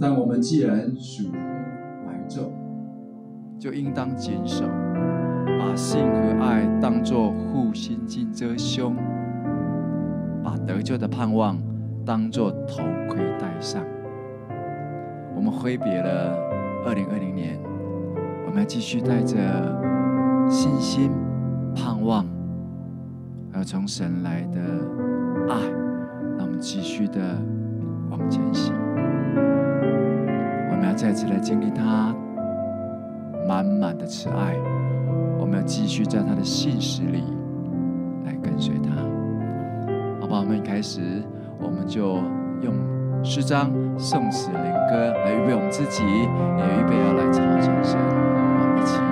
但我们既然属怀咒，就应当谨守，把信和爱当作护心镜遮胸，把得救的盼望当作头盔戴上。我们挥别了二零二零年，我们要继续带着信心。盼望，还有从神来的爱，让我们继续的往前行。再次来经历他满满的慈爱，我们要继续在他的信实里来跟随他。好吧，我们一开始我们就用诗章、宋词、灵歌来预备我们自己，也预备要来朝圣神，我们一起。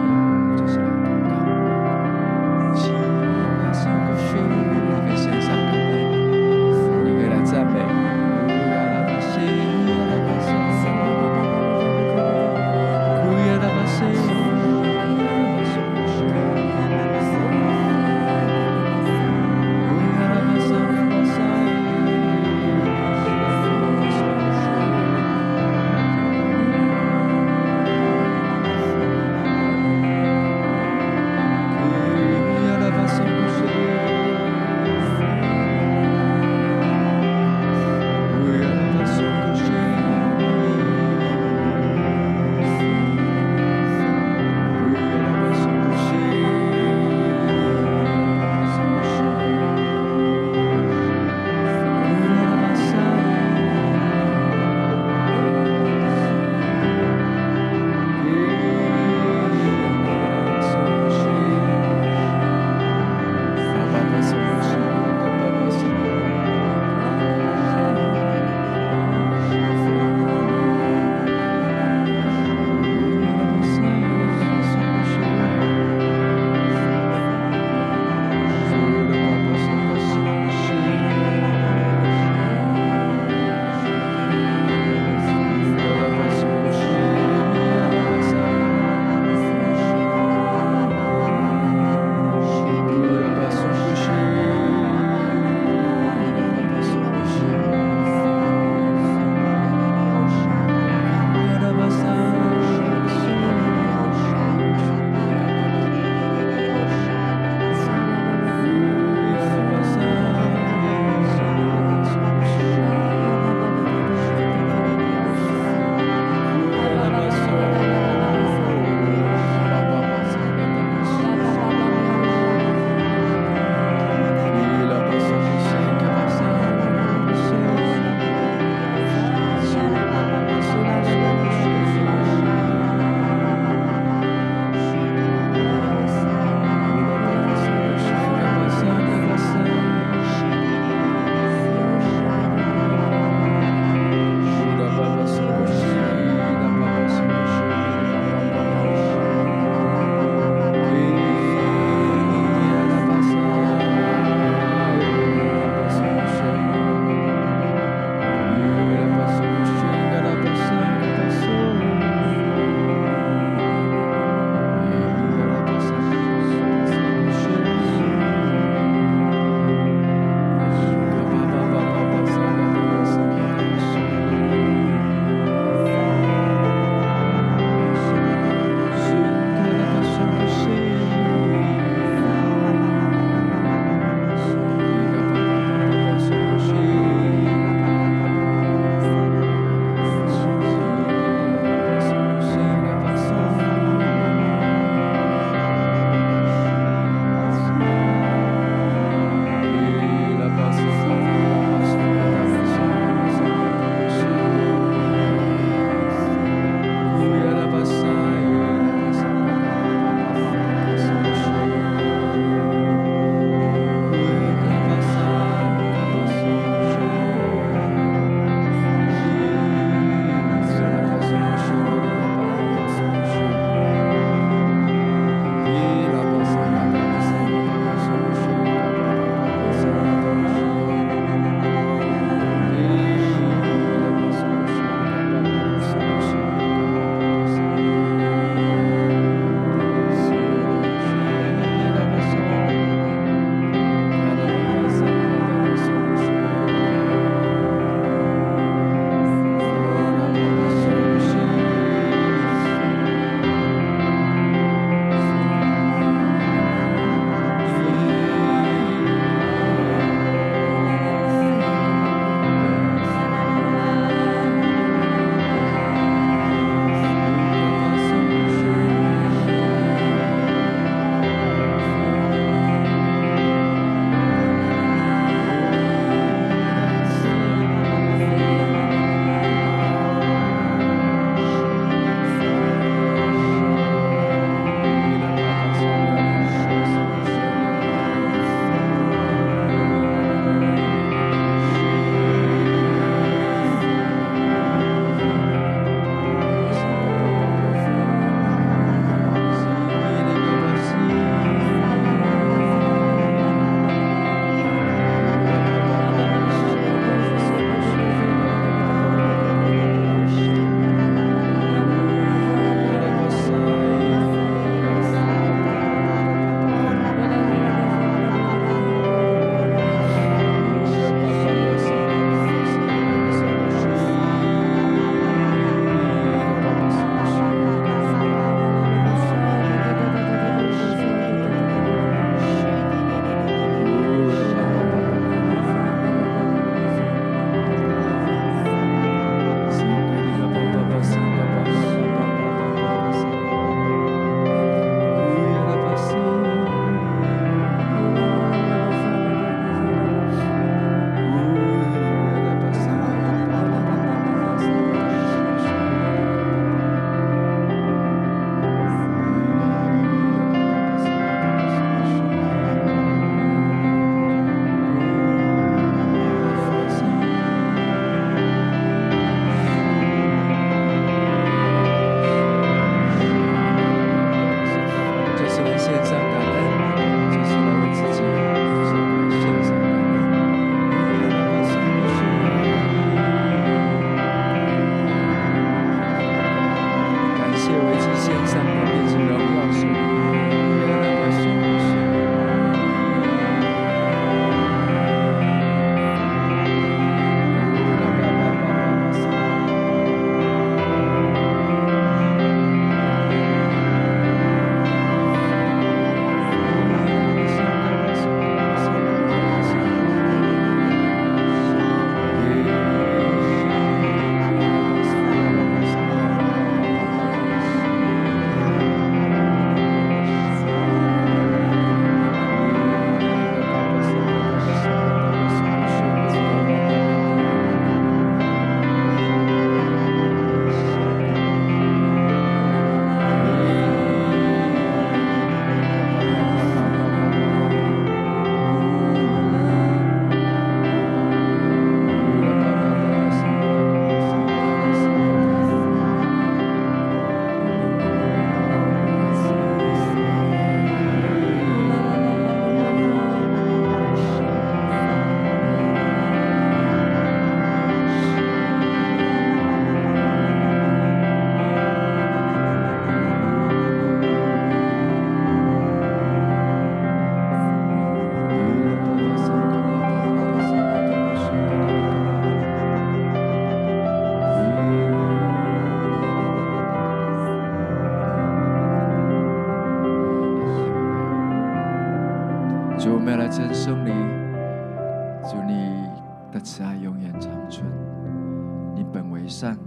你本为善，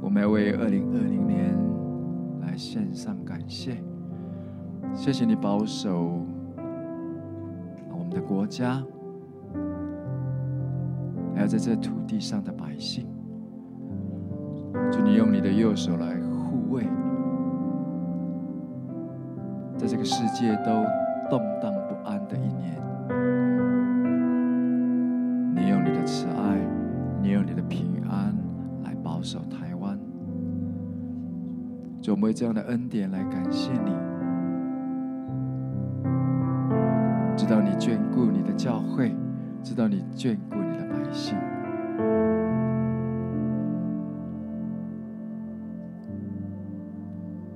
我们要为二零二零年来献上感谢。谢谢你保守我们的国家，还有在这土地上的百姓。祝你用你的右手来护卫，在这个世界都动荡我们为这样的恩典来感谢你，知道你眷顾你的教会，知道你眷顾你的百姓。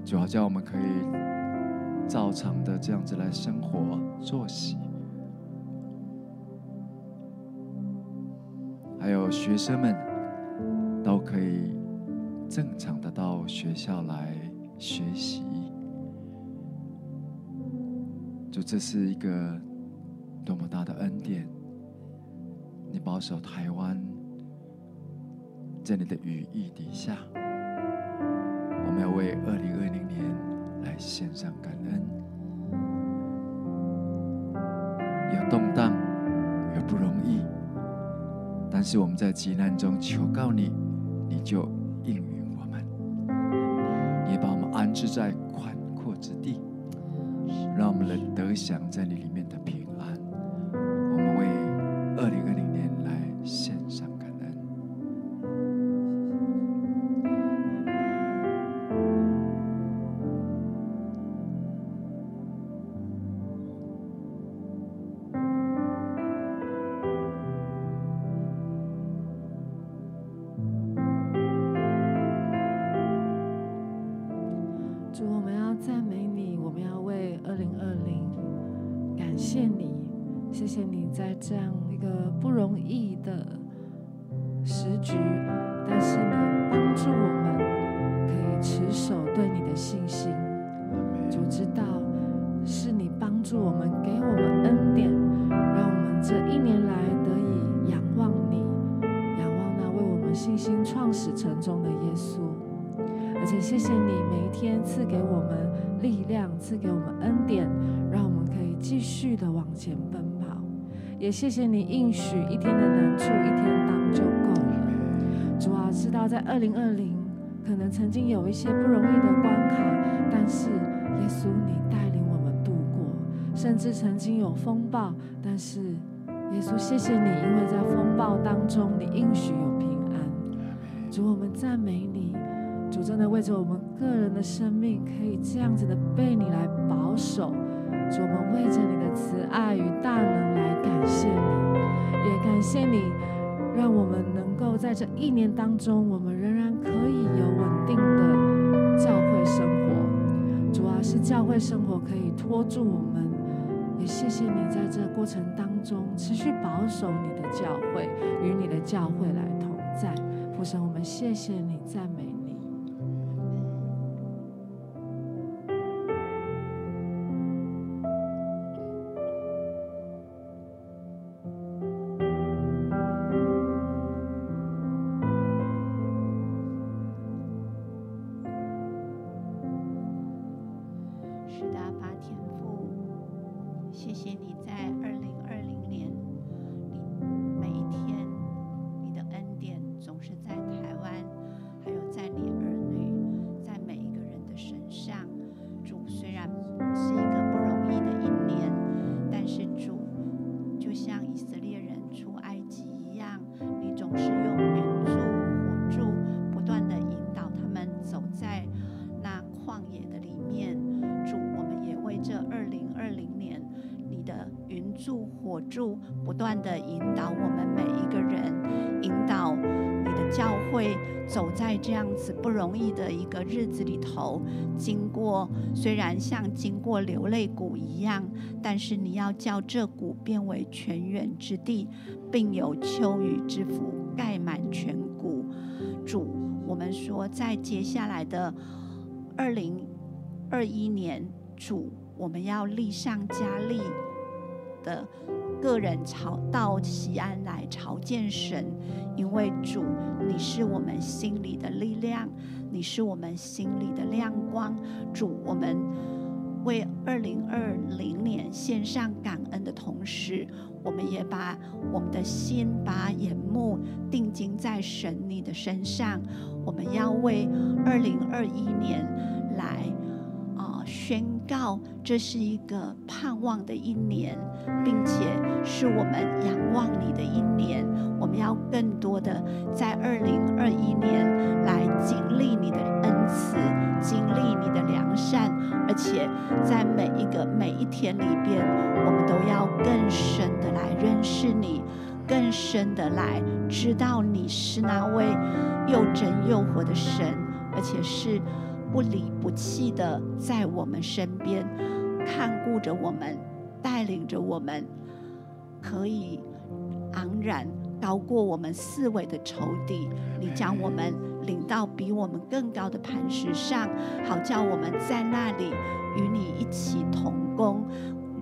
主要叫我们可以照常的这样子来生活作息，还有学生们都可以正常的到学校来学习。就这是一个多么大的恩典！你保守台湾在你的羽翼底下。我们要为二零二零年来献上感恩，有动荡，有不容易，但是我们在急难中求告你，你就应允，是在宽阔之地，让我们能得享在你里谢谢你在这样一个不容易的时局。谢谢你应许一天的难处一天当就够了。主啊，知道在二零二零可能曾经有一些不容易的关卡，但是耶稣你带领我们度过，甚至曾经有风暴，但是耶稣谢谢你，因为在风暴当中你应许有平安。主，我们赞美你，主真的为着我们个人的生命可以这样子的被你来保守。主，我们为着你的慈爱与大能来感谢你，也感谢你，让我们能够在这一年当中，我们仍然可以有稳定的教会生活。主啊，是教会生活可以托住我们，也谢谢你在这过程当中持续保守你的教会，与你的教会来同在。父神，我们谢谢你，赞美。不不断的引导我们每一个人，引导你的教会走在这样子不容易的一个日子里头。经过虽然像经过流泪谷一样，但是你要叫这谷变为泉源之地，并有秋雨之福盖满全谷。主，我们说在接下来的二零二一年，主，我们要力上加力。的个人朝到西安来朝见神，因为主，你是我们心里的力量，你是我们心里的亮光。主，我们为二零二零年献上感恩的同时，我们也把我们的心、把眼目定睛在神你的身上。我们要为二零二一年来、宣告，这是一个盼望的一年，并且是我们仰望你的一年。我们要更多的在二零二一年来经历你的恩慈，经历你的良善，而且在每一个每一天里边，我们都要更深的来认识你，更深的来知道你是那位又真又活的神，而且是不离不弃的在我们身边看顾着我们，带领着我们，可以昂然。高过我们四维的仇敌，你将我们领到比我们更高的磐石上，好叫我们在那里与你一起同工，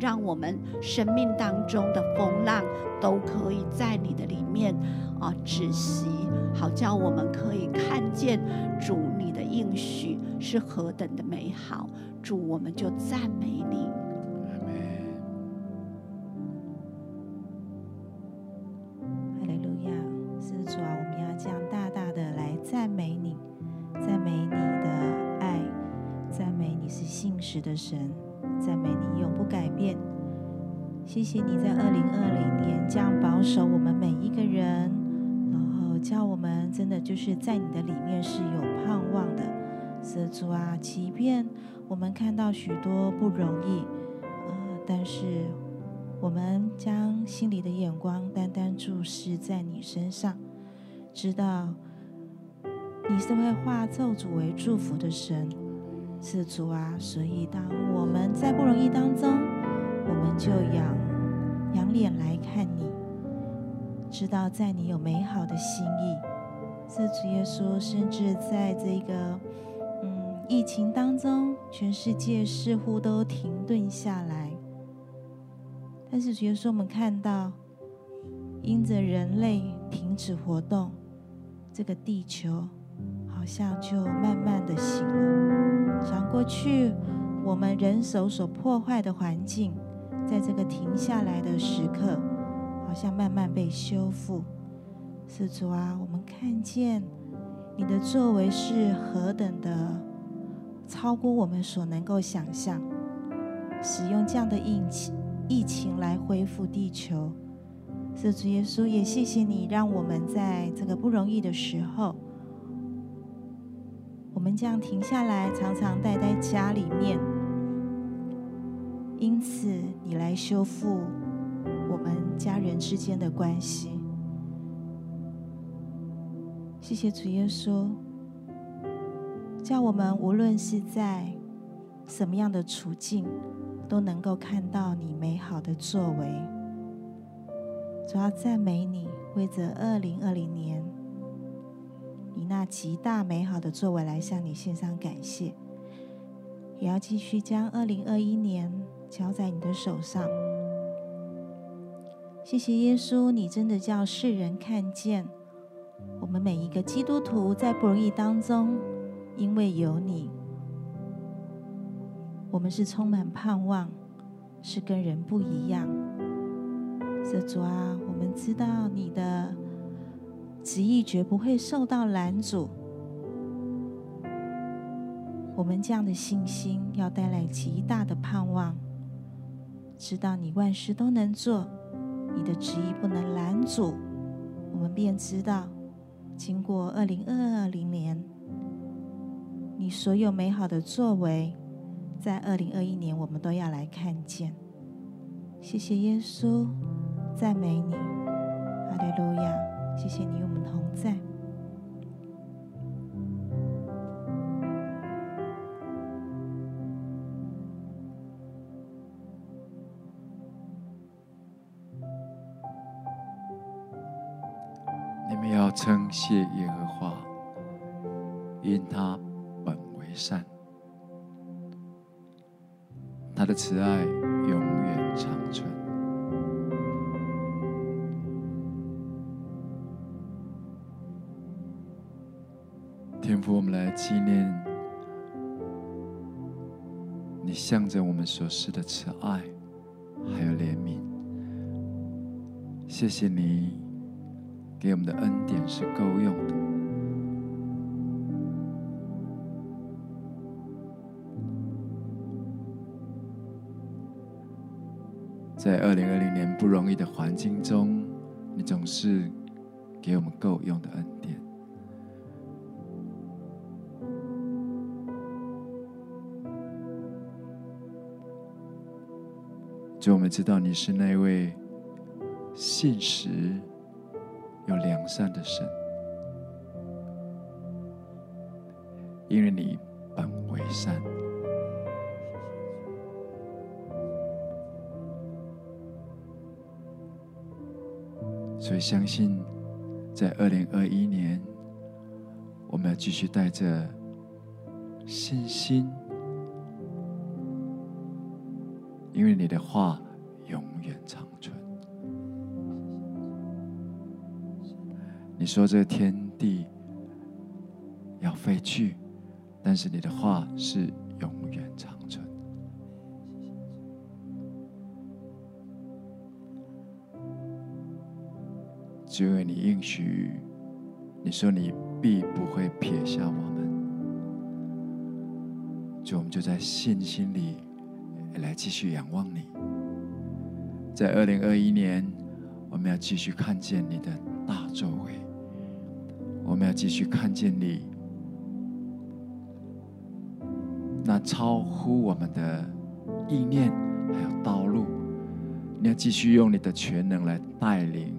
让我们生命当中的风浪都可以在你的里面啊止息，好叫我们可以看见主你的应许是何等的美好，主我们就赞美你。阿来路亚，施主啊，我们要这样大大的来赞美你，赞美你的爱，赞美你是信实的神。谢谢你在二零二零年这样保守我们每一个人，然后叫我们真的就是在你的里面是有盼望的。是主啊，即便我们看到许多不容易，呃，但是我们将心里的眼光单单注视在你身上，知道你是会化咒诅为祝福的神。是主啊，所以当我们在不容易当中，我们就仰仰脸来看你，知道在你有美好的心意。是主耶稣，甚至在这个嗯疫情当中，全世界似乎都停顿下来，但是主耶稣，我们看到因着人类停止活动，这个地球好像就慢慢的醒了。想过去，我们人手所破坏的环境，在这个停下来的时刻，好像慢慢被修复。是主啊，我们看见你的作为是何等的超过我们所能够想象。使用这样的疫情疫情来恢复地球，是主耶稣，也谢谢你，让我们在这个不容易的时候。我们这样停下来，常常待在家里面。因此，你来修复我们家人之间的关系。谢谢主耶稣，叫我们无论是在什么样的处境，都能够看到你美好的作为。主要赞美你，为着二零二零年。以那极大美好的作为来向你献上感谢，也要继续将二零二一年交在你的手上。谢谢耶稣，你真的叫世人看见我们每一个基督徒在不容易当中，因为有你，我们是充满盼望，是跟人不一样。这主啊，我们知道你的。旨意绝不会受到拦阻。我们这样的信心要带来极大的盼望，知道你万事都能做，你的旨意不能拦阻，我们便知道，经过二零二零年，你所有美好的作为，在二零二一年我们都要来看见。谢谢耶稣，赞美你，哈利路亚。谢谢你与我们同在。谢耶和华，因他本为善，他的慈爱永远长存。天父，我们来纪念你向着我们所施的慈爱，还有怜悯。谢谢你。给我们的恩典是够用的。在二零二零年不容易的环境中，你总是给我们够用的恩典。就我们知道你是那位信实有良善的神，因为你本为善，所以相信在二零二一年，我们要继续带着信心。因为你的话说这天地要废去，但是你的话是永远长存。只有你应许，你说你必不会撇下我们，就我们就在信心里。来继续仰望你，在二零二一年，我们要继续看见你的大作为，我们要继续看见你。那超乎我们的意念还有道路，你要继续用你的全能来带领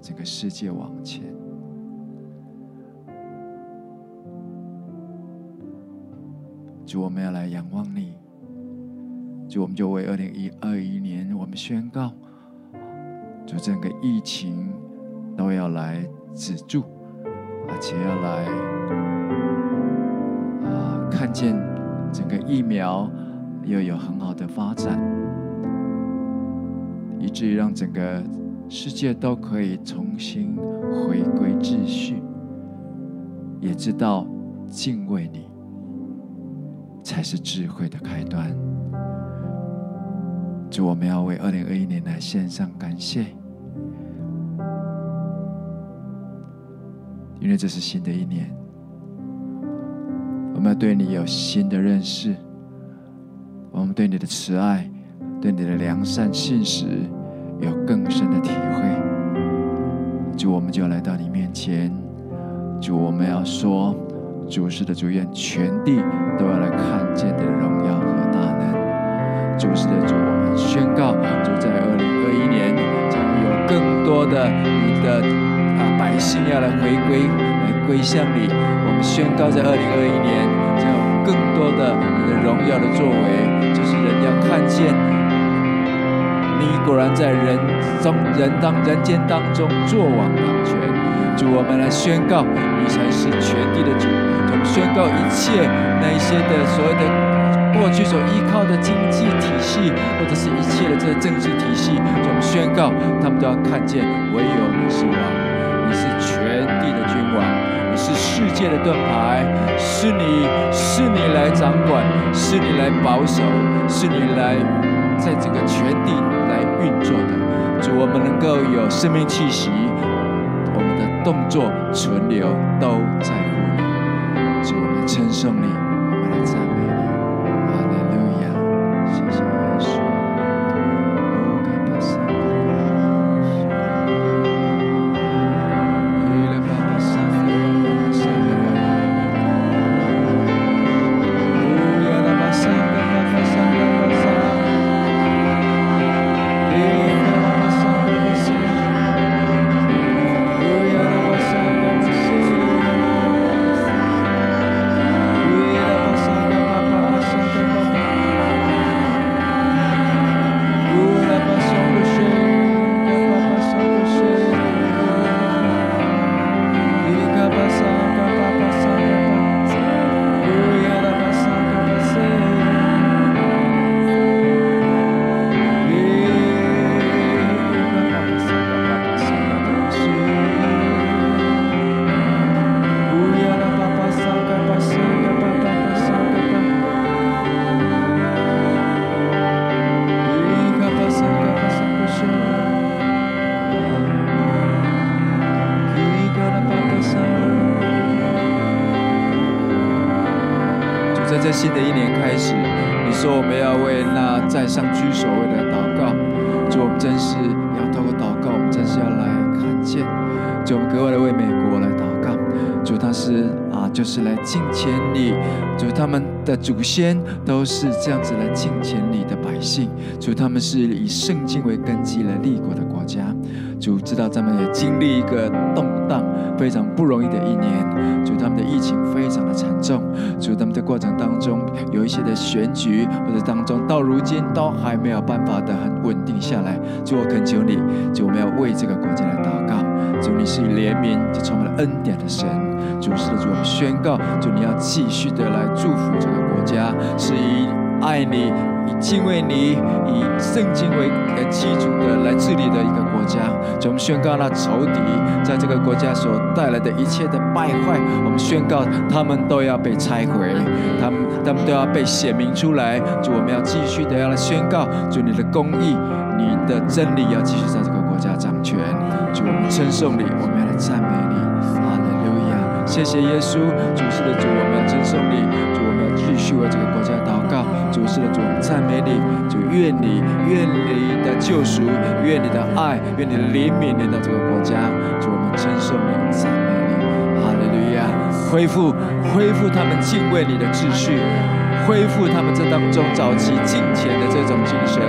整个世界往前，主，我们要来仰望你。就我们就为二零一二一年，我们宣告，就整个疫情都要来止住，而且要来啊，看见整个疫苗又有很好的发展，以至于让整个世界都可以重新回归秩序，也知道敬畏你才是智慧的开端。祝，我们要为二零二一年来献上感谢，因为这是新的一年，我们要对你有新的认识，我们对你的慈爱、对你的良善、信实有更深的体会。主，我们就要来到你面前，主，我们要说，主是的主，愿全地都要来看见你的荣耀和大能。主是的主。我们宣告，主在二零二一年将有更多的你的啊百姓要来回归，来归向你。我们宣告，在二零二一年将有更多的你的荣耀的作为，就是人要看见你果然在人中人当人间当中作王掌权。主，我们来宣告，你才是全地的主。我们宣告一切那一些的所谓的。过去所依靠的经济体系，或者是一切的这个政治体系，我们宣告，他们都要看见，唯有你是王，世界的盾牌，是你是你来掌管，是你来保守，是你来在这个全地来运作的。主，我们能够有生命气息，我们的动作存留都在乎你。主，我们称颂你，的祖先都是这样子来敬虔你的百姓，主，他们是以圣经为根基来立国的国家。主知道他们也经历一个动荡非常不容易的一年，主他们的疫情非常的惨重，主他们的过程当中有一些的选举或者当中到如今都还没有办法的很稳定下来。主我恳求你，主我们要为这个国家来祷告。主你是怜悯就充满了恩典的神，主是的主我们宣告，主你要继续的来祝福这个，爱你。以敬畏你，以圣经为基础的来治理的一个国家，就我们宣告那仇敌在这个国家所带来的一切的败坏，我们宣告他们都要被拆毁，他们他们都要被显明出来。就我们要继续的要来宣告，就你的公义、你的真理要继续在这个国家掌权。就我们称颂你，我们要来赞美你。哈利路亚！谢谢耶稣，主是的主，我们要称颂你，主我们要继续为这个国家祷告。主是的主，我们赞美你，主愿你愿你的救赎，愿你的爱，愿你的怜悯临到这个国家。主我们称颂你，赞美你，哈利路亚！恢复恢复他们敬畏你的秩序，恢复他们这当中早期敬虔的这种精神。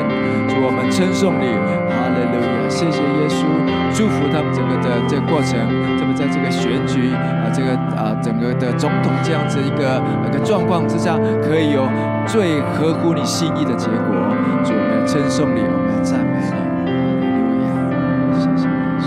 主我们称颂你，哈利路亚！谢谢耶稣，祝福他们整个的这个过程，特别在这个选举啊，这个啊整个的总统这样子一个一个状况之下，可以有。最合乎你心意的结果，主，我们称颂你，我们赞美你，谢谢耶稣。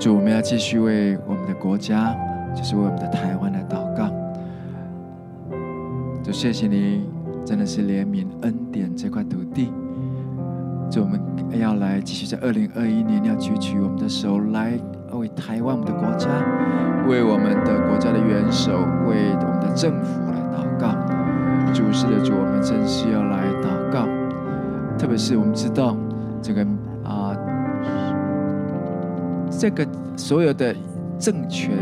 主，我们要继续为我们的国家，就是为我们的台湾谢谢你，真的是怜悯恩典这块土地。就我们要来继续在二零二一年，要举起我们的手来为台湾我们的国家，为我们的国家的元首，为我们的政府来祷告。主是的主，我们真是要来祷告。特别是我们知道这个啊，这个所有的政权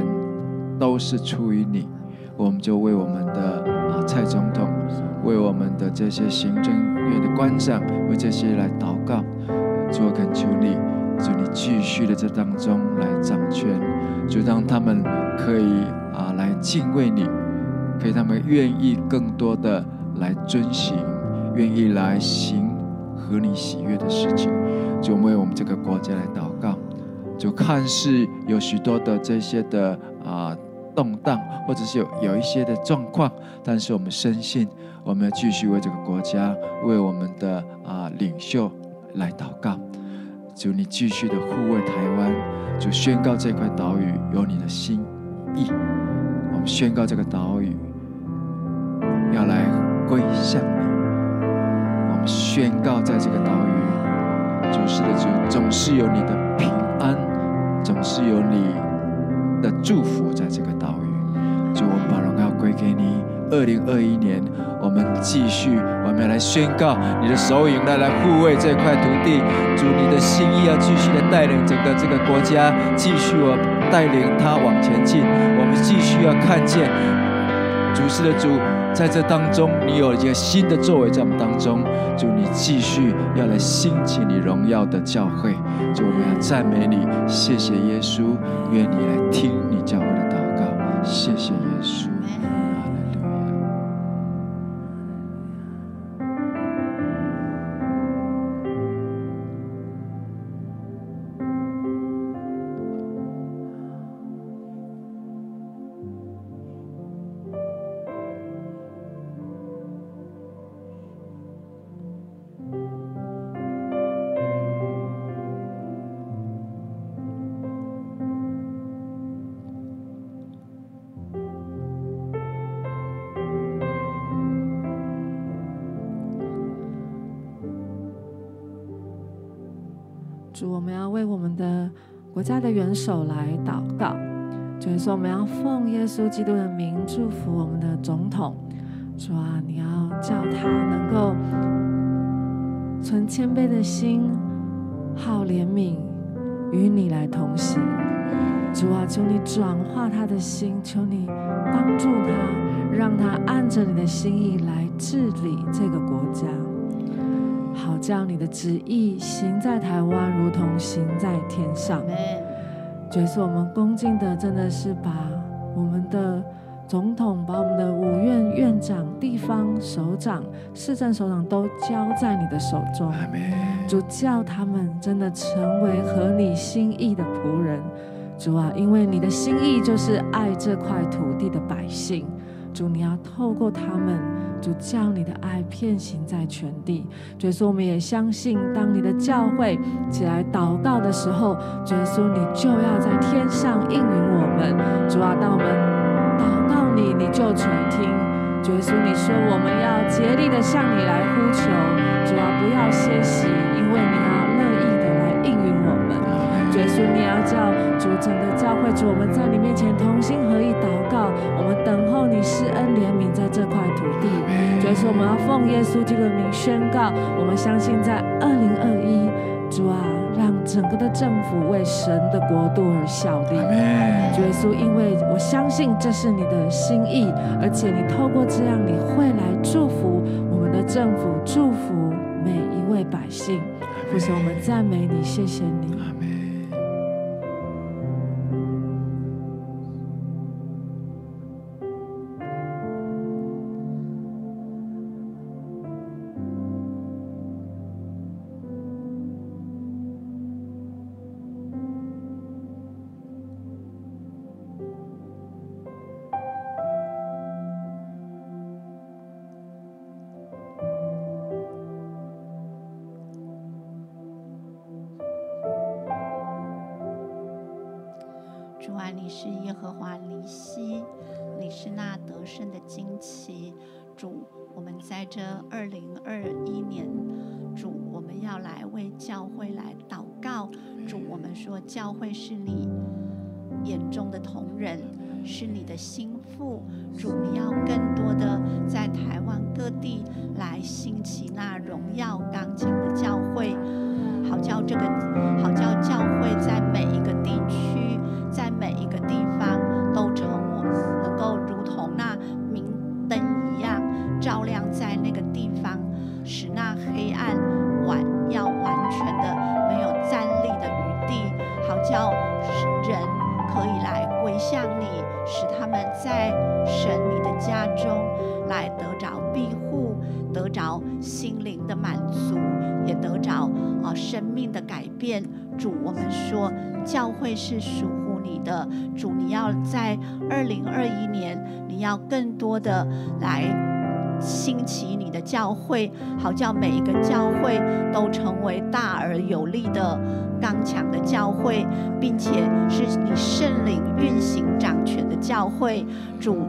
都是出于你，我们就为我们的。蔡总统为我们的这些行政院的官长，为这些来祷告，主恳求你，主你继续的在当中来掌权，就让他们可以啊来敬畏你，可以他们愿意更多的来遵行，愿意来行合你喜悦的事情，就为我们这个国家来祷告，就看似有许多的这些的啊。动荡，或者是有有一些的状况，但是我们深信，我们要继续为这个国家，为我们的啊领袖来祷告。主，你继续的护卫台湾，就宣告这块岛屿有你的心意。我们宣告这个岛屿要来归向你。我们宣告在这个岛屿，主是的主，总是有你的平安，总是有你。的祝福在这个岛屿，主，我们把荣耀归给你。二零二一年，我们继续，我们要来宣告你的手影来来护卫这块土地。主，你的心意要继续的带领整个这个国家，继续我带领他往前进。我们继续要看见主是的主，在这当中，你有一个新的作为在我们当中。祝，你继续要来兴起你荣耀的教会。主，我们要赞美你，谢谢耶稣，愿你来听你教会的祷告，谢谢耶稣。主，我们要为我们的国家的元首来祷告。就是说，我们要奉耶稣基督的名祝福我们的总统。主啊，你要叫他能够存谦卑的心，好怜悯，与你来同行。主啊，求你转化他的心，求你帮助他，让他按着你的心意来治理这个国家，好将你的旨意行在台湾，如同行在天上。主耶稣，我们恭敬的真的是把我们的总统、把我们的五院院长、地方首长、市政首长都交在你的手中。主叫他们真的成为合你心意的仆人。主啊，因为你的心意就是爱这块土地的百姓，主你要透过他们，主叫你的爱遍行在全地。主耶稣，我们也相信，当你的教会起来祷告的时候，主耶稣你就要在天上应允我们。主啊，当我们祷告你，你就垂听。主耶稣，你说我们要竭力的向你来呼求，主啊，不要歇息，因为你要乐意的来应允我们。主耶稣，你要叫。主整个教会，主我们在你面前同心合意祷告，我们等候你施恩怜悯在这块土地。主耶稣，我们要奉耶稣基督的名宣告，我们相信在二零二一，主啊，让整个的政府为神的国度而效力。主耶稣，因为我相信这是你的心意，而且你透过这样，你会来祝福我们的政府，祝福每一位百姓。父神，我们赞美你，谢谢你。万你是耶和华尼西，你是那得胜的旌旗。主，我们在这二零二一年，主，我们要来为教会来祷告。主，我们说教会是你眼中的瞳人，是你的心腹。主，你要更多的在台湾各地来兴起那荣耀刚强的教会，好叫这个，好叫教会，好叫每一个教会都成为大而有力的刚强的教会，并且是你圣灵运行掌权的教会。主，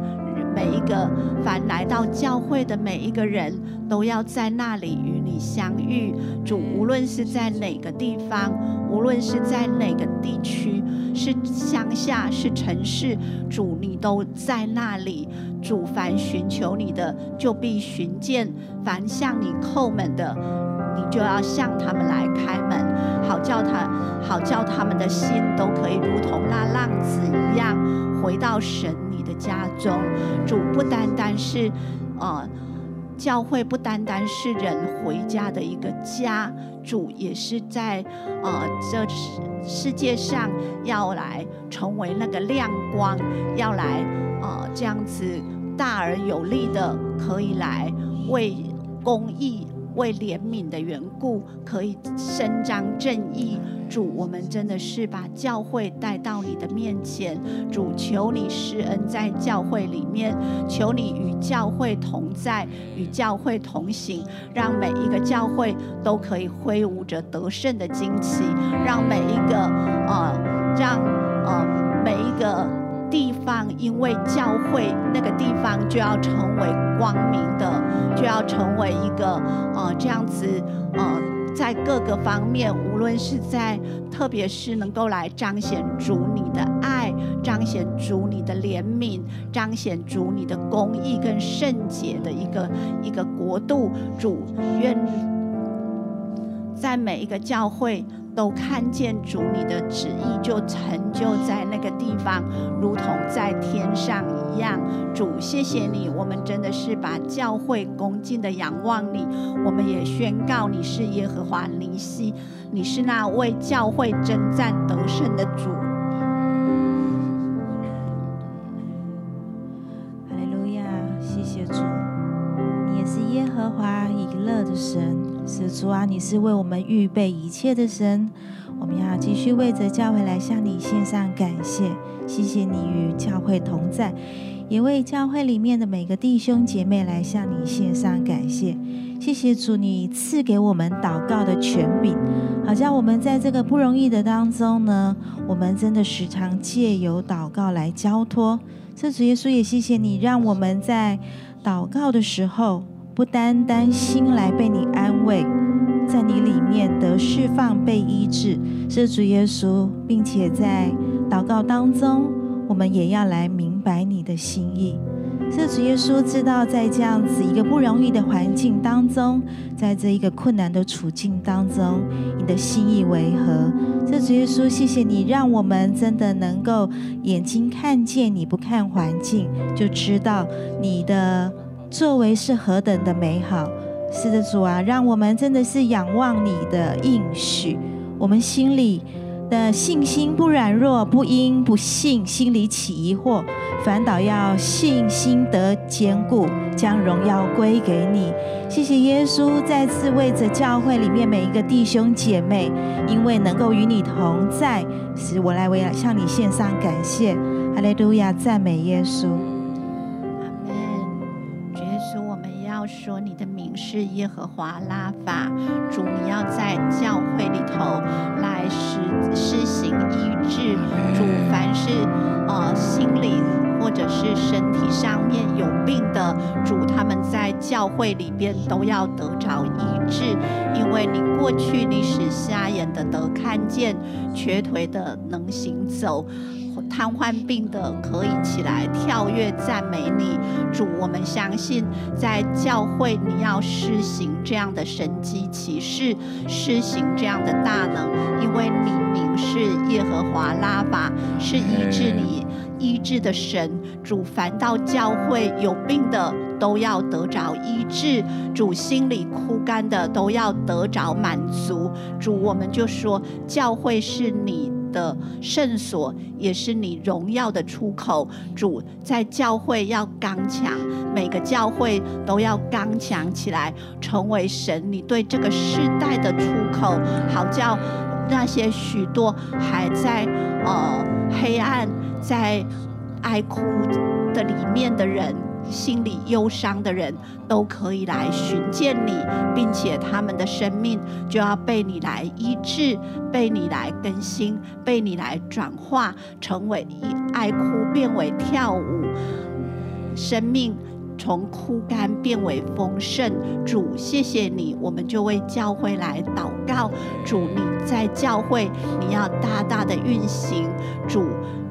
每一个凡来到教会的每一个人都要在那里相遇。主，无论是在哪个地方，无论是在哪个地区。是乡下，是城市，主你都在那里。主，凡寻求你的，就必寻见；凡向你叩门的，你就要向他们来开门，好叫他，好叫他们的心都可以如同那浪子一样，回到神你的家中。主不单单是，呃。教会不单单是人回家的一个家，主也是在呃这世界上要来成为那个亮光，要来呃这样子大而有力的，可以来为公益。为怜悯的缘故，可以伸张正义。主，我们真的是把教会带到你的面前。主，求你施恩在教会里面，求你与教会同在，与教会同行，让每一个教会都可以挥舞着得胜的旌旗，让每一个呃，让呃每一个。地方，因为教会那个地方就要成为光明的，就要成为一个呃这样子呃在各个方面，无论是在，特别是能够来彰显主你的爱，彰显主你的怜悯，彰显主你的公义跟圣洁的一个一个国度。主愿在每一个教会。都看见主你的旨意就成就在那个地方，如同在天上一样。主，谢谢你，我们真的是把教会恭敬的仰望你。我们也宣告你是耶和华灵西，你是那为教会征战得胜的主。主啊，你是为我们预备一切的神，我们要继续为着教会来向你献上感谢。谢谢你与教会同在，也为教会里面的每个弟兄姐妹来向你献上感谢。谢谢主，你赐给我们祷告的权柄，好像我们在这个不容易的当中呢，我们真的时常借由祷告来交托。这主耶稣也谢谢你，让我们在祷告的时候。不单单心来被你安慰，在你里面得释放、被医治，是主耶稣，并且在祷告当中，我们也要来明白你的心意。是主耶稣知道，在这样子一个不容易的环境当中，在这一个困难的处境当中，你的心意为何？是主耶稣，谢谢你，让我们真的能够眼睛看见你，不看环境，就知道你的。作为是何等的美好，是的，主啊，让我们真的是仰望你的应许，我们心里的信心不软弱，不因不信心里起疑惑，反倒要信心得坚固，将荣耀归给你。谢谢耶稣，再次为着教会里面每一个弟兄姐妹，因为能够与你同在，使我来为向你献上感谢。哈利路亚，赞美耶稣。是耶和华拉法，主，你要在教会里头来施施行医治，主，凡是呃心理或者是身体上面有病的，主，他们在教会里边都要得着医治，因为你过去你使瞎眼的得看见，瘸腿的能行走。瘫痪病的可以起来跳跃赞美你，主，我们相信在教会你要施行这样的神迹奇事，施行这样的大能，因为你名是耶和华拉法，是医治你医治的神。主，凡到教会有病的都要得着医治，主，心里枯干的都要得着满足。主，我们就说教会是你的圣所，也是你荣耀的出口。主，在教会要刚强，每个教会都要刚强起来，成为神你对这个世代的出口，好叫那些许多还在呃黑暗、在哀哭的里面的人。心里忧伤的人都可以来寻见你，并且他们的生命就要被你来医治，被你来更新，被你来转化，成为以哀哭变为跳舞，生命从枯干变为丰盛。主，谢谢你，我们就为教会来祷告。主，你在教会，你要大大的运行。主。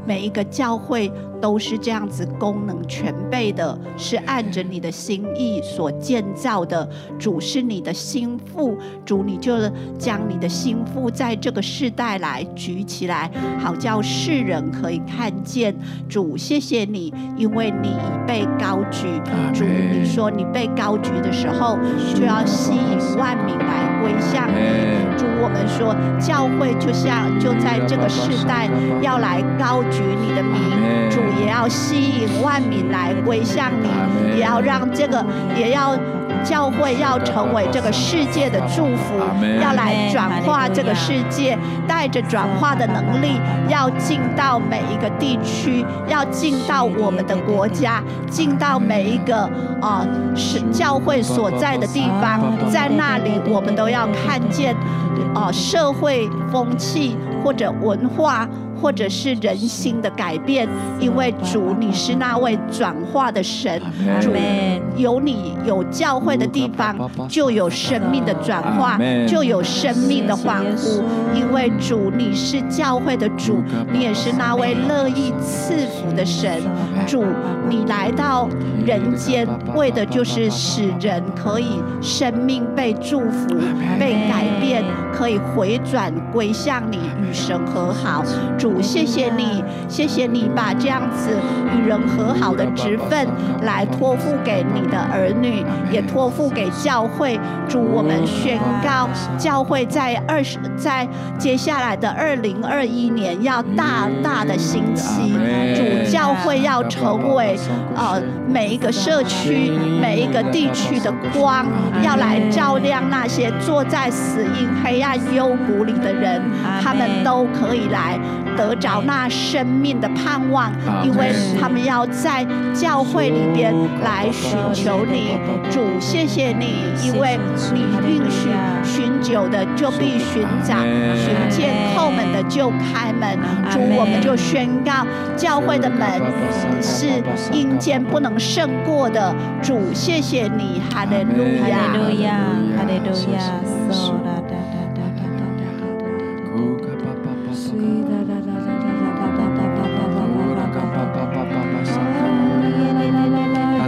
每一个教会都是这样子，功能全备的，是按着你的心意所建造的。主是你的心腹，主你就将你的心腹在这个世代来举起来，好叫世人可以看见。主，谢谢你，因为你已被高举。主，你说你被高举的时候，就要吸引万民来归向你。主，我们说教会就像就在这个世代要来高举。举你的名，主也要吸引万民来归向你，也要让这个，也要教会要成为这个世界的祝福，要来转化这个世界，带着转化的能力，要进到每一个地区，要进到我们的国家，进到每一个啊是教会所在的地方，在那里我们都要看见啊社会风气或者文化。或者是人心的改变，因为主你是那位转化的神，主有你有教会的地方就有生命的转化，就有生命的欢呼，因为主你是教会的主，你也是那位乐意赐福的神，主你来到人间为的就是使人可以生命被祝福、被改变，可以回转归向你，与神和好。主，谢谢你，谢谢你把这样子与人和好的职分来托付给你的儿女，也托付给教会。主，我们宣告，教会在二十，在接下来的二零二一年要大大的兴起。主，教会要成为呃每一个社区、每一个地区的光，要来照亮那些坐在死荫黑暗幽谷里的人，他们都可以来。得着那生命的盼望，因为他们要在教会里边来寻求你，主，谢谢你，因为你允许寻久的就必寻找，寻见叩门的就开门。主，我们就宣告，教会的门是阴间不能胜过的。主，谢谢你，哈利路亚，哈利路亚，哈利路亚。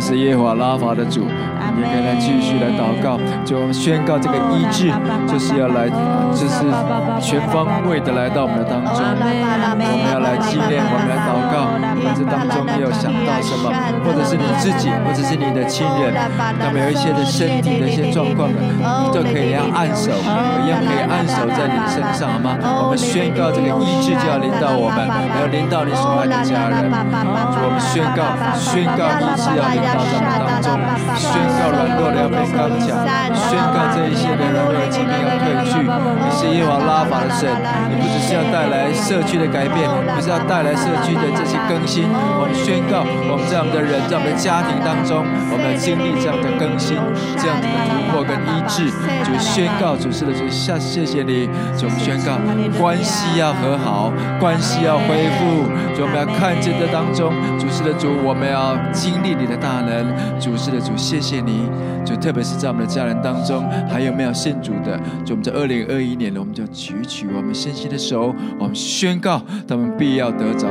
是耶和华拉法的主，也可以来继续来祷告，就我们宣告这个医治，就是要来，就是全方位的来到我们的当中。我们要来纪念，我们来祷告，在这当中没有想到什么，或者是你自己，或者是你的亲人，他们有一些的身体的一些状况的，都可以要按手，一样可以按手在你的身上，好吗？我们宣告这个医治就要临到我们，要临到你所爱的家人。我们宣告，宣告医治要临到。在我们当中宣告软弱的要被刚强，宣告这一法的神，你不只是要带来社区的改变，不是要带来社区的这些更新。我们宣告，我们在我们的人，在我们的家庭当中，我们要经历这样的更新，这样的突破跟医治。就宣告主是的主，下谢谢你。就我们宣告关系要和好，关系要恢复。就我们要看见这当中，主是的主，我们要经历你的大能。主是的主，谢谢你。就特别是在我们的家人当中，还有没有信主的？就我们在二零二一年呢，我们就去起我们信心的手，我们宣告他们必要得着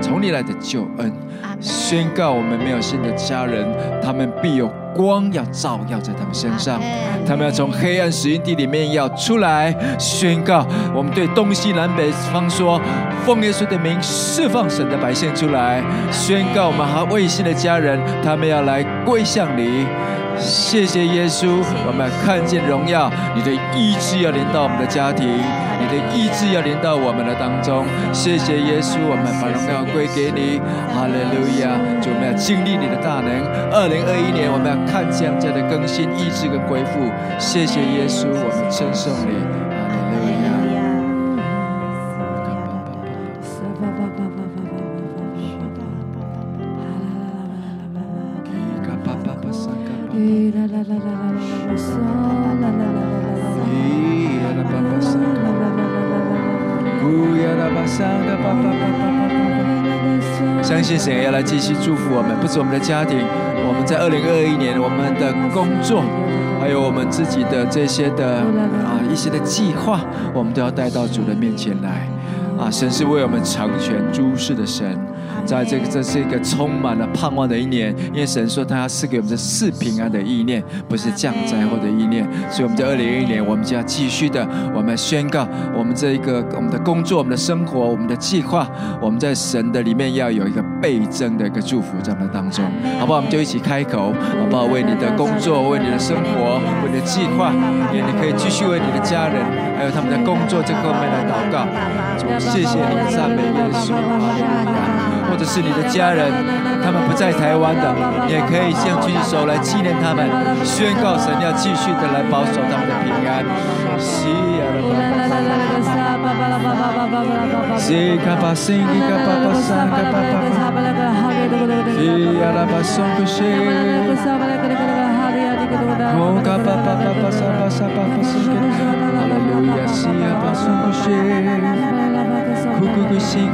从你来的救恩。宣告我们没有信的家人，他们必有光要照耀在他们身上，他们要从黑暗死荫地里面要出来。宣告我们对东西南北方说，奉耶稣的名释放神的百姓出来。宣告我们还未信的家人，他们要来归向你。谢谢耶稣，我们看见荣耀，你的意志要临到我们的家庭，你的意志要临到我们的当中。谢谢耶稣，我们把荣耀归给你。哈利路亚！主我们要经历你的大能。二零二一年，我们要看见这样的更新、意志跟恢复。谢谢耶稣，我们称颂你。神要来继续祝福我们，不止我们的家庭，我们在二零二一年我们的工作，还有我们自己的这些的啊一些的计划，我们都要带到主的面前来。啊，神是为我们成全诸事的神。在这个这是一个充满了盼望的一年，因为神说他要赐给我们这赐平安的意念，不是降灾祸的意念。所以我们在二零二一年，我们就要继续的，我们宣告我们这一个我们的工作、我们的生活、我们的计划，我们在神的里面要有一个倍增的一个祝福在我们当中，好不好？我们就一起开口，好不好？为你的工作、为你的生活、为你的计划，也你可以继续为你的家人还有他们的工作这方面来祷告。谢谢你，赞美耶稣。或者是你的家人，他们不在台湾的，也可以向举手来纪念他们，宣告神要继续的来保守他们的平安。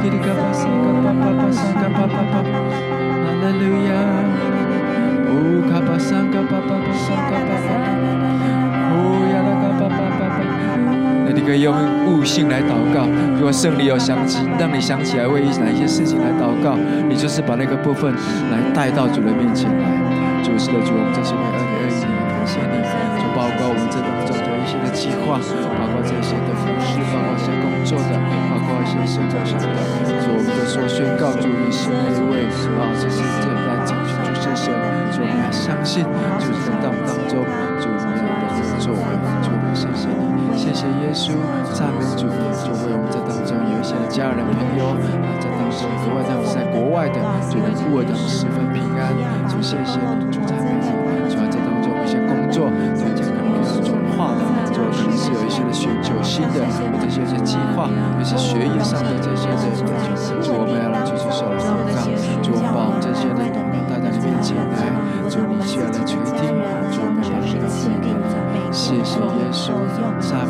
给你嘎巴桑嘎巴巴巴桑嘎巴巴巴，哈利路亚，哦嘎巴桑嘎巴巴巴桑嘎巴巴巴，哦呀啦嘎巴巴巴巴，那你可以用悟性来祷告。如果圣灵有想起，让你想起来为哪一些事情来祷告，你就是把那个部分来带到主的面前来。主是的主，我们这是为二零二一年感谢你，就包括我们这当中一些的计划，包括这些的服饰，包括一些工作的，包括一些生活上的。主，我们都说宣告主你是那一位啊，这是这来掌权主是神。主，我们相信，就是在当中，主你要的作为，主，我们谢谢你，谢谢耶稣，赞美主，主为我们这当中有一些的家人朋友啊，在当中国外他们在国外的，觉得过得十分平安，主谢谢你，有一些的寻求新的，或者是有些计划，有些学业上的这些的，主我们要来举起手来祷告，主我们把我们这些的祷告带到你面前来，主你需要来垂听，主我们把这个献给你，谢谢耶稣，赞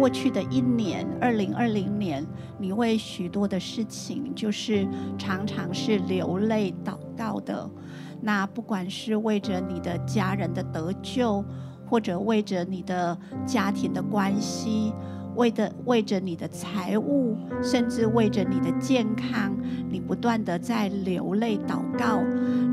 过去的一年，二零二零年，你为许多的事情，就是常常是流泪祷告的。那不管是为着你的家人的得救，或者为着你的家庭的关系。为的为着你的财物，甚至为着你的健康，你不断的在流泪祷告。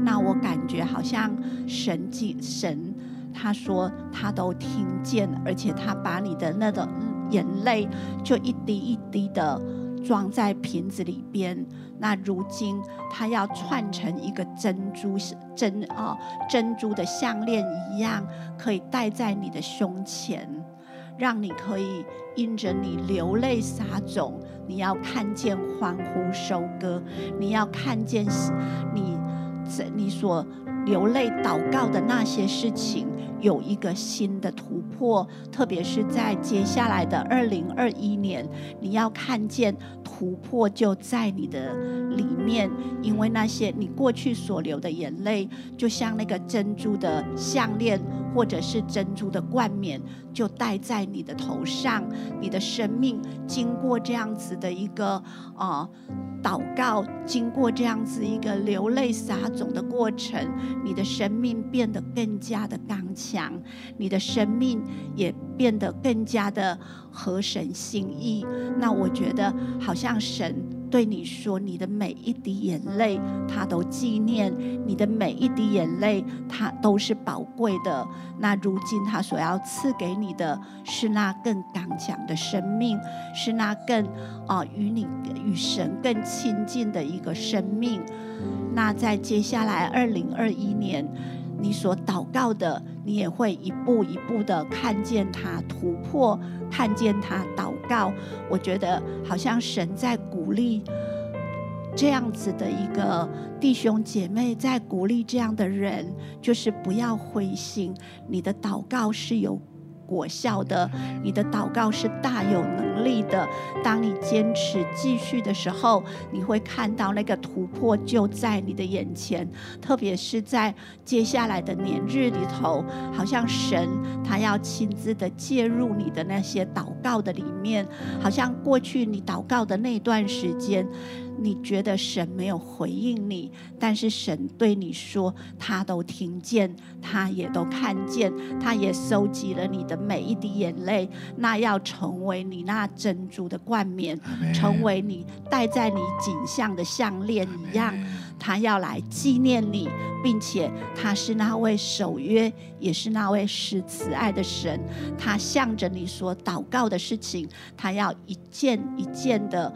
那我感觉好像神记神，他说他都听见，而且他把你的那个眼泪就一滴一滴的装在瓶子里边。那如今它要串成一个珍珠珍啊、哦、珍珠的项链一样，可以戴在你的胸前。让你可以因着你流泪撒种，你要看见欢呼收割，你要看见你在你所流泪祷告的那些事情有一个新的突破，特别是在接下来的二零二一年，你要看见突破就在你的里面，因为那些你过去所流的眼泪，就像那个珍珠的项链。或者是珍珠的冠冕，就戴在你的头上。你的生命经过这样子的一个啊、祷告，经过这样子一个流泪撒种的过程，你的生命变得更加的刚强，强你的生命也变得更加的合神心意。那我觉得好像神。对你说，你的每一滴眼泪，他都纪念；你的每一滴眼泪，他都是宝贵的。那如今他所要赐给你的是那更刚强的生命，是那更啊与你与神更亲近的一个生命。那在接下来二零二一年，你所祷告的，你也会一步一步的看见他突破，看见他祷告。我觉得好像神在鼓励这样子的一个弟兄姐妹，在鼓励这样的人，就是不要灰心，你的祷告是有。果效的，你的祷告是大有能力的。当你坚持继续的时候，你会看到那个突破就在你的眼前。特别是在接下来的年日里头，好像神他要亲自的介入你的那些祷告的里面，好像过去你祷告的那段时间。你觉得神没有回应你，但是神对你说，他都听见，他也都看见，他也收集了你的每一滴眼泪，那要成为你那珍珠的冠冕，成为你戴在你颈项的项链一样，他要来纪念你，并且他是那位守约，也是那位施慈爱的神，他向着你所祷告的事情，他要一件一件的。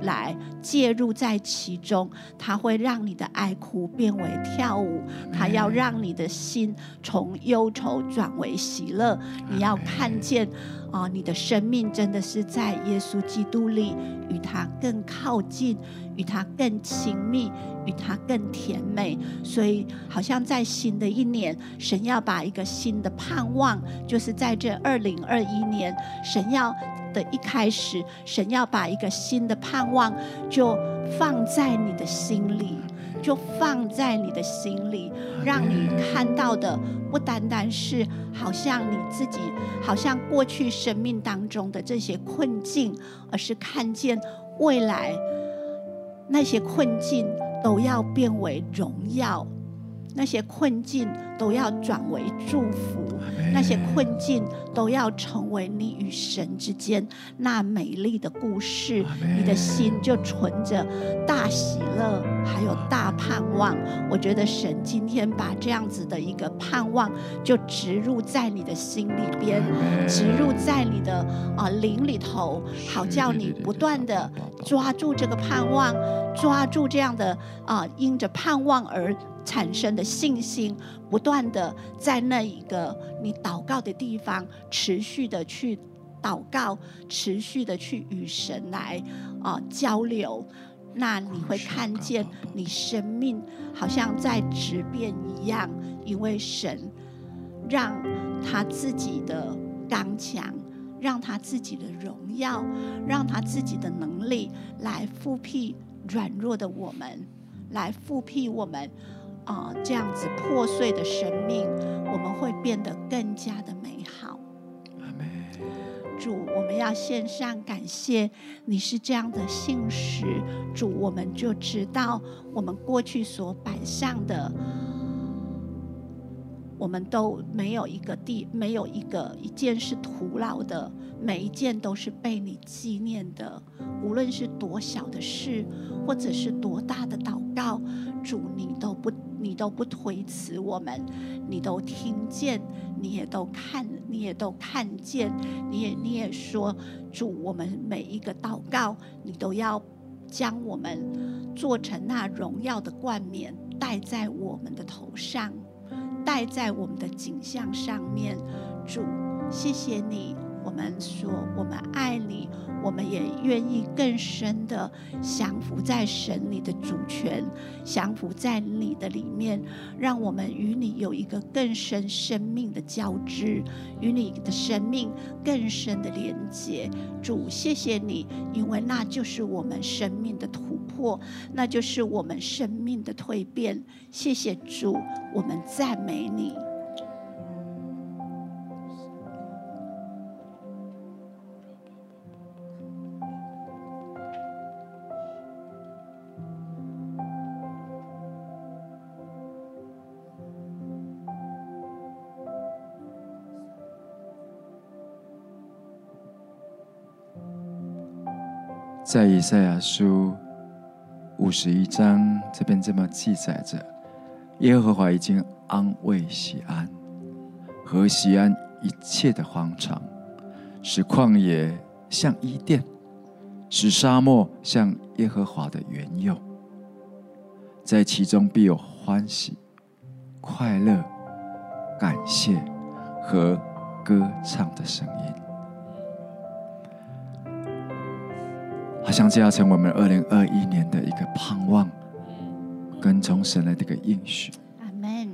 来介入在其中，他会让你的哀哭变为跳舞，他要让你的心从忧愁转为喜乐。你要看见啊、呃，你的生命真的是在耶稣基督里，与他更靠近，与他更亲密，与他更甜美。所以，好像在新的一年，神要把一个新的盼望，就是在这二零二一年，神要。的一开始，神要把一个新的盼望就放在你的心里，就放在你的心里，让你看到的不单单是好像你自己，好像过去生命当中的这些困境，而是看见未来那些困境都要变为荣耀。那些困境都要转为祝福，那些困境都要成为你与神之间那美丽的故事。你的心就存着大喜乐，还有大盼望。我觉得神今天把这样子的一个盼望，就植入在你的心里边，植入在你的啊灵里头，好叫你不断的抓住这个盼望，抓住这样的啊，因着盼望而。产生的信心，不断的在那一个你祷告的地方，持续的去祷告，持续的去与神来啊、交流，那你会看见你生命好像在质变一样，因为神让他自己的刚强，让他自己的荣耀，让他自己的能力来复辟软弱的我们，来复辟我们。啊，这样子破碎的生命，我们会变得更加的美好。阿们。主，我们要献上感谢，你是这样的信实。主，我们就知道我们过去所摆上的，我们都没有一个地，没有一个一件是徒劳的，每一件都是被你纪念的。无论是多小的事，或者是多大的祷告，主，你都不。你都不推辞我们，你都听见，你也都看，你也都看见，你也你也说，主，我们每一个祷告，你都要将我们做成那荣耀的冠冕，戴在我们的头上，戴在我们的颈项上面。主，谢谢你。我们说，我们爱你，我们也愿意更深的降服在神你的主权，降服在你的里面，让我们与你有一个更深生命的交织，与你的生命更深的连接。主，谢谢你，因为那就是我们生命的突破，那就是我们生命的蜕变。谢谢主，我们赞美你。在以赛亚书五十一章这边这么记载着：耶和华已经安慰西安和西安一切的荒场，使旷野像伊甸，使沙漠像耶和华的园囿，在其中必有欢喜、快乐、感谢和歌唱的声音。好像这要成为我们二零二一年的一个盼望，跟从神的这个应许。阿门。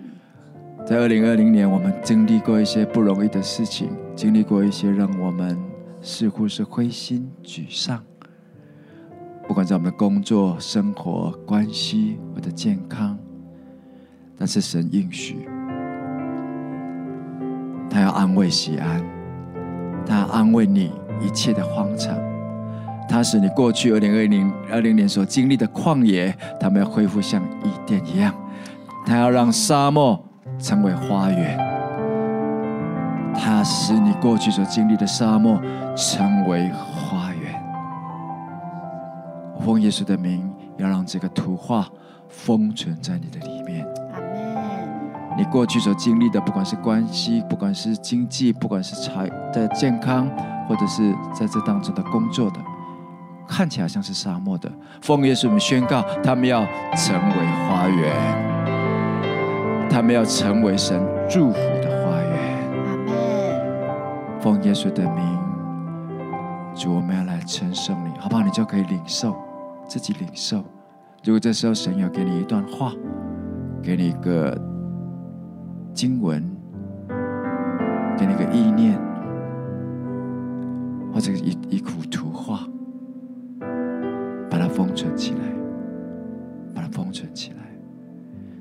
在二零二零年，我们经历过一些不容易的事情，经历过一些让我们似乎是灰心沮丧。不管在我们的工作、生活、关系或者健康，但是神应许，他要安慰喜安，他要安慰你一切的荒场。他使你过去二零二零二零年所经历的旷野，他们要恢复像伊甸一样。他要让沙漠成为花园。他使你过去所经历的沙漠成为花园。奉耶稣的名，要让这个图画封存在你的里面。你过去所经历的，不管是关系，不管是经济，不管是财的健康，或者是在这当中的工作的。看起来像是沙漠的，奉耶稣名宣告，他们要成为花园，他们要成为神祝福的花园。奉耶稣的名，主，我们要来称颂你，好不好？你就可以领受，自己领受。如果这时候神有给你一段话，给你一个经文，给你一个意念，或者一一幅图画，封存起来，把它封存起来，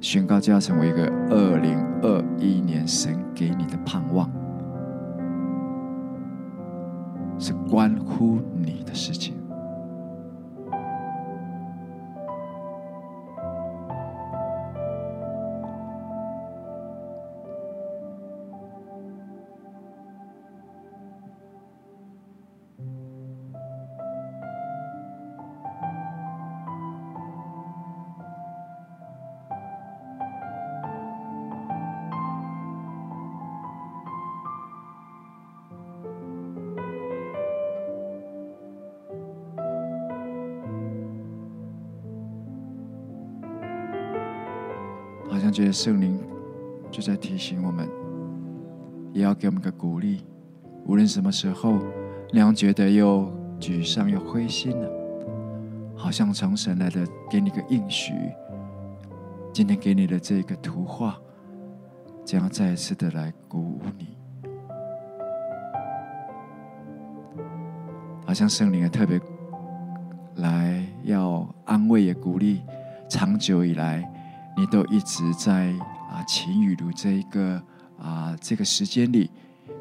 宣告就要成为一个二零二一年神给你的盼望，是关乎你的事情。好像觉得圣灵就在提醒我们，也要给我们个鼓励。无论什么时候，让觉得又沮丧又灰心了，好像从神来的给你个应许，今天给你的这个图画，将要再一次的来鼓舞你。好像圣灵也特别来要安慰也鼓励，长久以来。你都一直在啊，晴雨如这一个啊，这个时间里，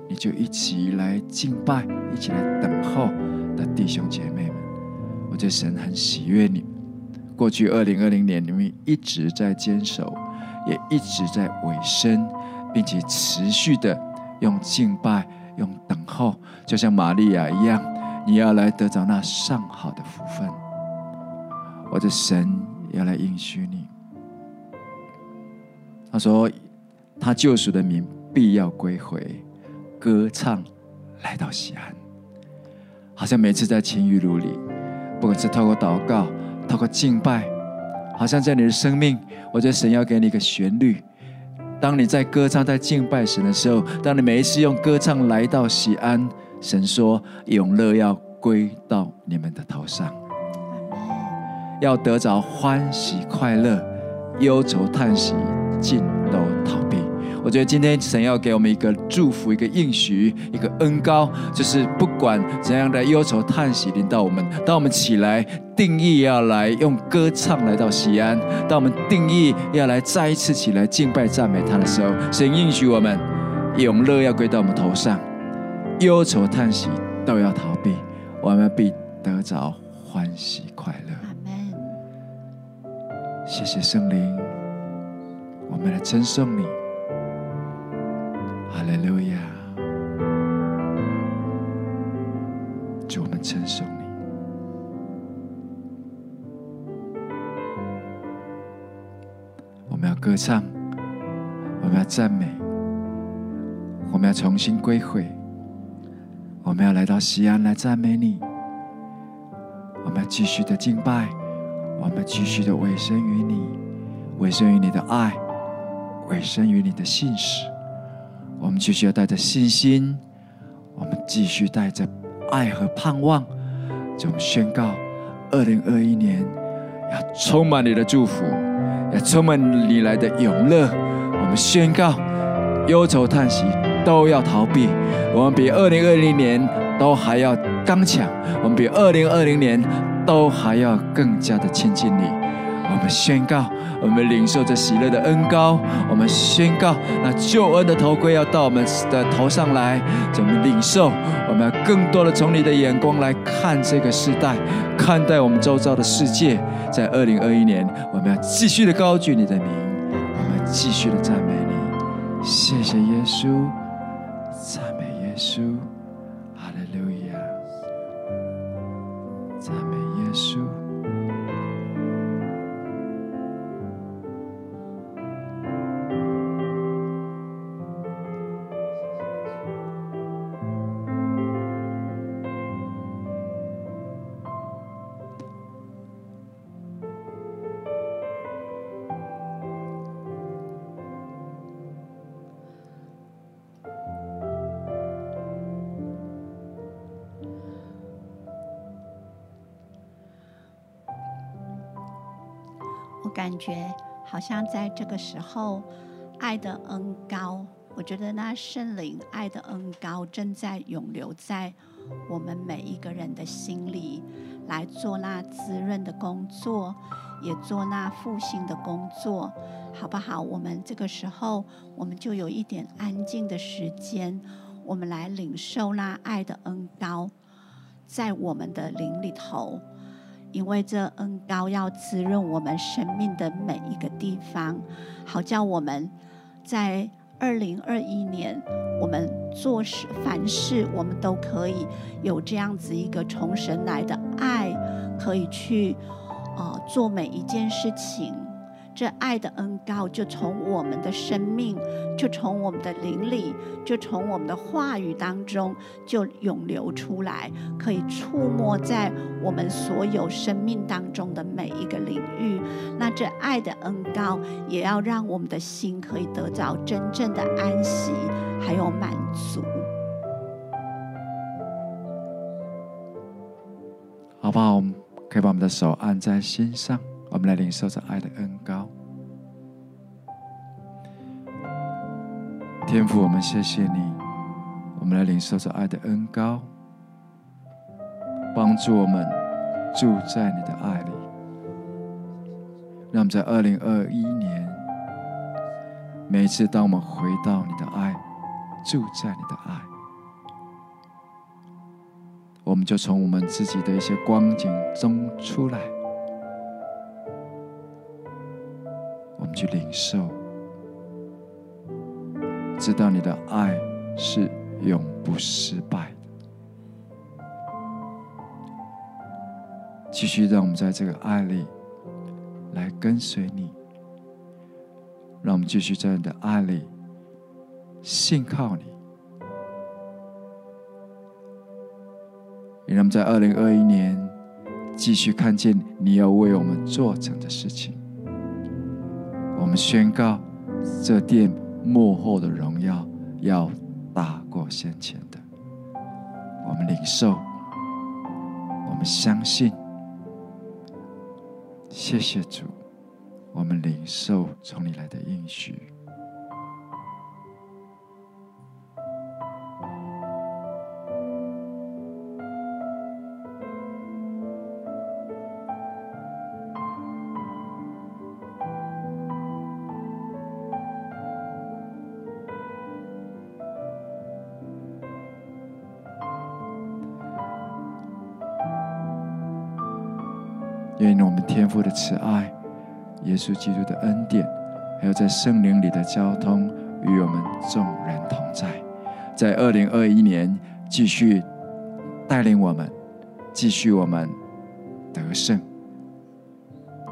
你就一起来敬拜，一起来等候的弟兄姐妹们，我觉得神很喜悦你。过去二零二零年，你们一直在坚守，也一直在委身，并且持续的用敬拜、用等候，就像玛利亚一样，你要来得着那上好的福分。我的神要来应许你。他说：“他救赎的民必要归回，歌唱来到西安。好像每次在情雨露里，不管是透过祷告、透过敬拜，好像在你的生命，我觉得神要给你一个旋律。当你在歌唱、在敬拜神的时候，当你每一次用歌唱来到西安，神说永乐要归到你们的头上，要得着欢喜快乐，忧愁叹息。”尽都逃避。我觉得今天神要给我们一个祝福，一个应许，一个恩膏，就是不管怎样的忧愁叹息临到我们，当我们起来定义要来用歌唱来到西安，当我们定义要来再一次起来敬拜赞美他的时候，神应许我们永乐要归到我们头上，忧愁叹息都要逃避，我们必得着欢喜快乐。谢谢圣灵。我们来称颂你，哈利路亚！祝我们称颂你。我们要歌唱，我们要赞美，我们要重新归回，我们要来到西安来赞美你。我们要继续的敬拜，我们继续的委身于你，委身于你的爱。委身于你的信使，我们继续要带着信心，我们继续带着爱和盼望，就宣告：二零二一年要充满你的祝福，要充满你来的永乐。我们宣告：忧愁叹息都要逃避，我们比二零二零年都还要刚强，我们比二零二零年都还要更加的亲近你。我们宣告。我们领受着喜乐的恩膏，我们宣告那救恩的头盔要到我们的头上来。我们领受，我们要更多的从你的眼光来看这个时代，看待我们周遭的世界。在二零二一年，我们要继续的高举你的名，我们继续的赞美你。谢谢耶稣，赞美耶稣，感觉好像在这个时候，爱的恩高，我觉得那圣灵爱的恩高正在涌流在我们每一个人的心里，来做那滋润的工作，也做那复兴的工作，好不好？我们这个时候，我们就有一点安静的时间，我们来领受那爱的恩高，在我们的灵里头。因为这恩膏要滋润我们生命的每一个地方，好叫我们在二零二一年，我们做事凡事，我们都可以有这样子一个从神来的爱，可以去呃做每一件事情。这爱的恩膏就从我们的生命，就从我们的灵里，就从我们的话语当中就涌流出来，可以触摸在我们所有生命当中的每一个领域。那这爱的恩膏也要让我们的心可以得到真正的安息，还有满足。好不好？可以把我们的手按在心上。我们来领受着爱的恩膏，天父，我们谢谢你。我们来领受着爱的恩膏，帮助我们住在你的爱里。让我们在二零二一年，每一次当我们回到你的爱，住在你的爱，我们就从我们自己的一些光景中出来。我们去领受，知道你的爱是永不失败的。继续让我们在这个爱里来跟随你，让我们继续在你的爱里信靠你，也让我们在二零二一年继续看见你要为我们做成的事情。我们宣告，这殿幕后的荣耀要大过先前的。我们领受，我们相信。谢谢主，我们领受从你来的应许。我们天父的慈爱、耶稣基督的恩典，还有在圣灵里的交通，与我们众人同在。在二零二一年，继续带领我们，继续我们得胜，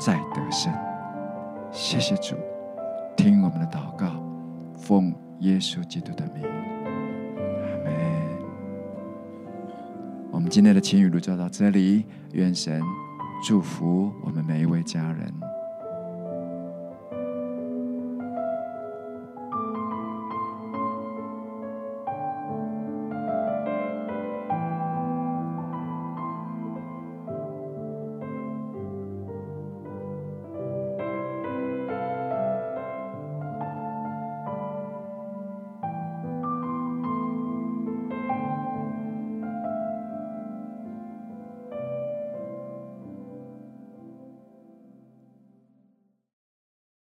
再得胜。谢谢主，听我们的祷告，奉耶稣基督的名，阿门。我们今天的晴雨录就到这里，愿神。祝福我们每一位家人。